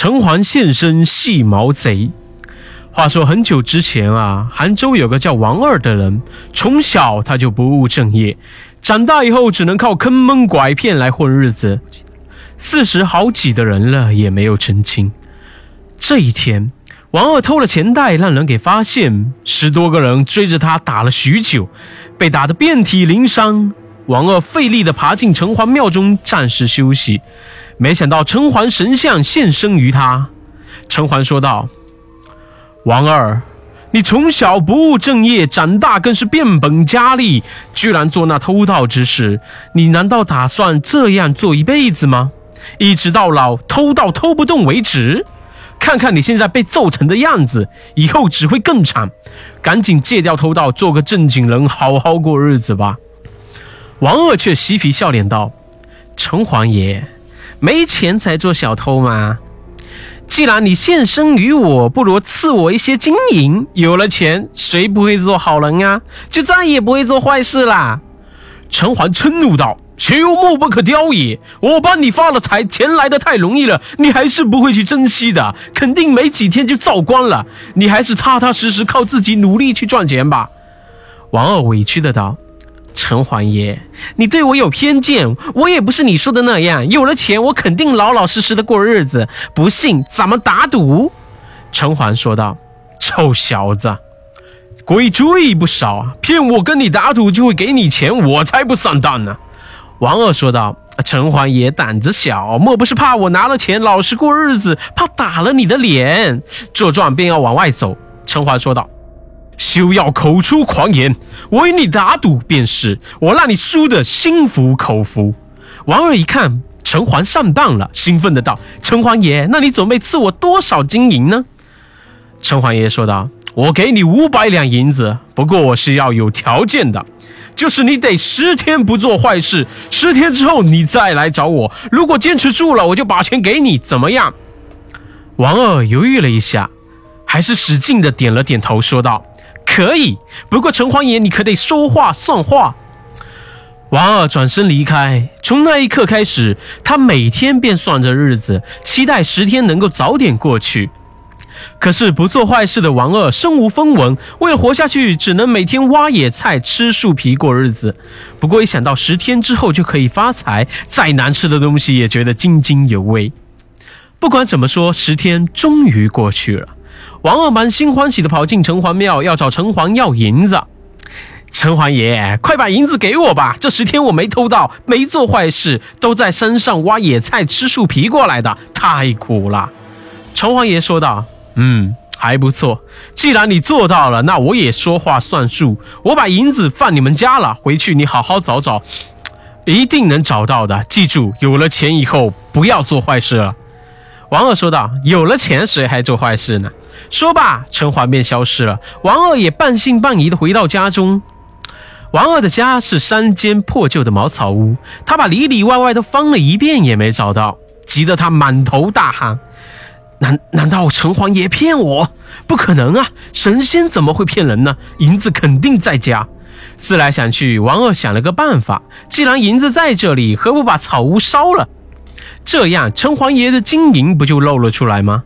陈桓现身戏毛贼。话说很久之前啊，杭州有个叫王二的人，从小他就不务正业，长大以后只能靠坑蒙拐骗来混日子。四十好几的人了，也没有成亲。这一天，王二偷了钱袋，让人给发现，十多个人追着他打了许久，被打得遍体鳞伤。王二费力地爬进城隍庙中，暂时休息。没想到城隍神像现身于他。城隍说道：“王二，你从小不务正业，长大更是变本加厉，居然做那偷盗之事。你难道打算这样做一辈子吗？一直到老，偷盗偷不动为止？看看你现在被揍成的样子，以后只会更惨。赶紧戒掉偷盗，做个正经人，好好过日子吧。”王二却嬉皮笑脸道：“城隍爷，没钱才做小偷吗？既然你献身于我，不如赐我一些金银。有了钱，谁不会做好人啊？就再也不会做坏事啦。”城隍嗔怒道：“朽木不可雕也！我帮你发了财，钱来的太容易了，你还是不会去珍惜的，肯定没几天就造光了。你还是踏踏实实靠自己努力去赚钱吧。”王二委屈的道。城隍爷，你对我有偏见，我也不是你说的那样。有了钱，我肯定老老实实的过日子。不信，咱们打赌。城隍说道：“臭小子，鬼主意不少啊！骗我跟你打赌就会给你钱，我才不上当呢。”王二说道：“城隍爷胆子小，莫不是怕我拿了钱老实过日子，怕打了你的脸？”这状便要往外走。城隍说道。休要口出狂言！我与你打赌便是，我让你输得心服口服。王二一看城隍上当了，兴奋的道：“城隍爷，那你准备赐我多少金银呢？”城隍爷说道：“我给你五百两银子，不过我是要有条件的，就是你得十天不做坏事，十天之后你再来找我。如果坚持住了，我就把钱给你，怎么样？”王二犹豫了一下，还是使劲的点了点头，说道。可以，不过城隍爷，你可得说话算话。王二转身离开，从那一刻开始，他每天便算着日子，期待十天能够早点过去。可是不做坏事的王二身无分文，为了活下去，只能每天挖野菜、吃树皮过日子。不过一想到十天之后就可以发财，再难吃的东西也觉得津津有味。不管怎么说，十天终于过去了。王二满心欢喜地跑进城隍庙，要找城隍要银子。城隍爷，快把银子给我吧！这十天我没偷盗，没做坏事，都在山上挖野菜、吃树皮过来的，太苦了。城隍爷说道：“嗯，还不错。既然你做到了，那我也说话算数。我把银子放你们家了，回去你好好找找，一定能找到的。记住，有了钱以后不要做坏事了。”王二说道：“有了钱，谁还做坏事呢？”说罢，城隍便消失了。王二也半信半疑地回到家中。王二的家是三间破旧的茅草屋，他把里里外外都翻了一遍也没找到，急得他满头大汗。难难道城隍爷骗我？不可能啊！神仙怎么会骗人呢？银子肯定在家。思来想去，王二想了个办法：既然银子在这里，何不把草屋烧了？这样，城隍爷的金银不就露了出来吗？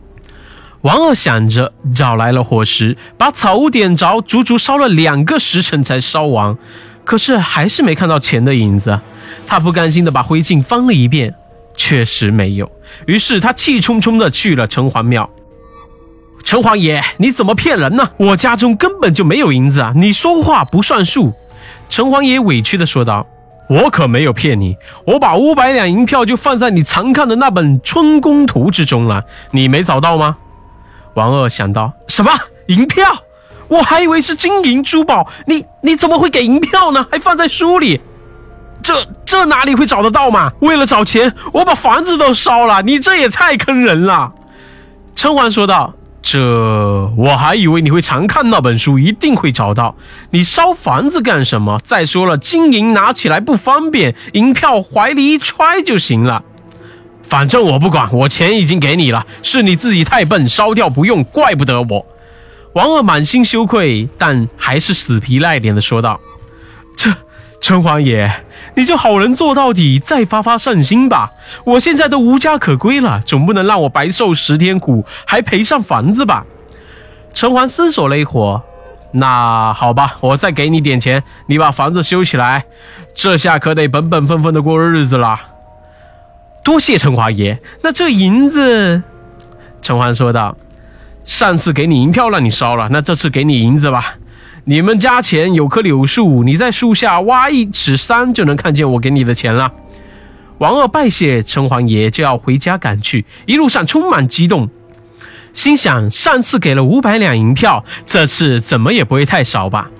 王二想着，找来了火石，把草屋点着，足足烧了两个时辰才烧完。可是还是没看到钱的影子。他不甘心的把灰烬翻了一遍，确实没有。于是他气冲冲的去了城隍庙。城隍爷，你怎么骗人呢？我家中根本就没有银子啊！你说话不算数。城隍爷委屈的说道。我可没有骗你，我把五百两银票就放在你常看的那本《春宫图》之中了，你没找到吗？王二想到什么银票？我还以为是金银珠宝，你你怎么会给银票呢？还放在书里？这这哪里会找得到嘛？为了找钱，我把房子都烧了，你这也太坑人了。城隍说道。这我还以为你会常看那本书，一定会找到。你烧房子干什么？再说了，金银拿起来不方便，银票怀里一揣就行了。反正我不管，我钱已经给你了，是你自己太笨，烧掉不用，怪不得我。王二满心羞愧，但还是死皮赖脸的说道：“城隍爷，你就好人做到底，再发发善心吧。我现在都无家可归了，总不能让我白受十天苦，还赔上房子吧？城隍思索了一会儿，那好吧，我再给你点钱，你把房子修起来。这下可得本本分分的过日子了。多谢城隍爷。那这银子，城隍说道：“上次给你银票让你烧了，那这次给你银子吧。”你们家前有棵柳树，你在树下挖一尺三就能看见我给你的钱了。王二拜谢城隍爷，就要回家赶去，一路上充满激动，心想上次给了五百两银票，这次怎么也不会太少吧。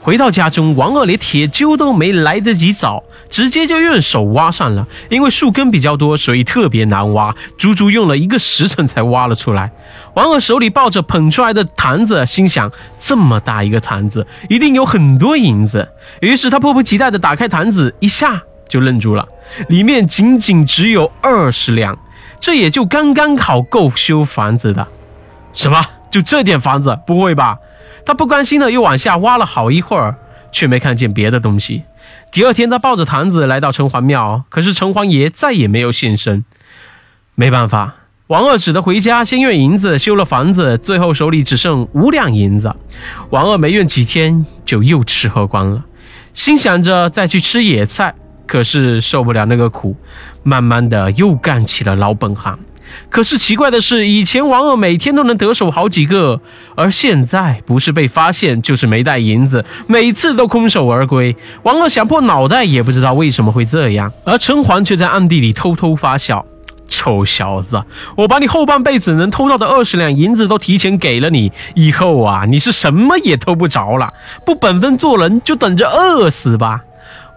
回到家中，王二连铁锹都没来得及找，直接就用手挖上了。因为树根比较多，所以特别难挖，足足用了一个时辰才挖了出来。王二手里抱着捧出来的坛子，心想：这么大一个坛子，一定有很多银子。于是他迫不及待地打开坛子，一下就愣住了，里面仅仅只有二十两，这也就刚刚好够修房子的。什么？就这点房子？不会吧？他不甘心的又往下挖了好一会儿，却没看见别的东西。第二天，他抱着坛子来到城隍庙，可是城隍爷再也没有现身。没办法，王二只得回家，先用银子修了房子，最后手里只剩五两银子。王二没用几天，就又吃喝光了，心想着再去吃野菜，可是受不了那个苦，慢慢的又干起了老本行。可是奇怪的是，以前王二每天都能得手好几个，而现在不是被发现，就是没带银子，每次都空手而归。王二想破脑袋也不知道为什么会这样，而城隍却在暗地里偷偷发笑：“臭小子，我把你后半辈子能偷到的二十两银子都提前给了你，以后啊，你是什么也偷不着了。不本分做人，就等着饿死吧。”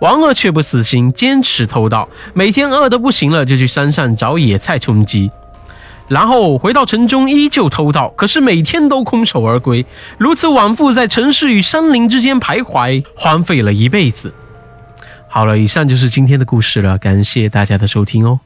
王二却不死心，坚持偷盗，每天饿得不行了，就去山上找野菜充饥。然后回到城中，依旧偷盗，可是每天都空手而归，如此往复在城市与山林之间徘徊，荒废了一辈子。好了，以上就是今天的故事了，感谢大家的收听哦。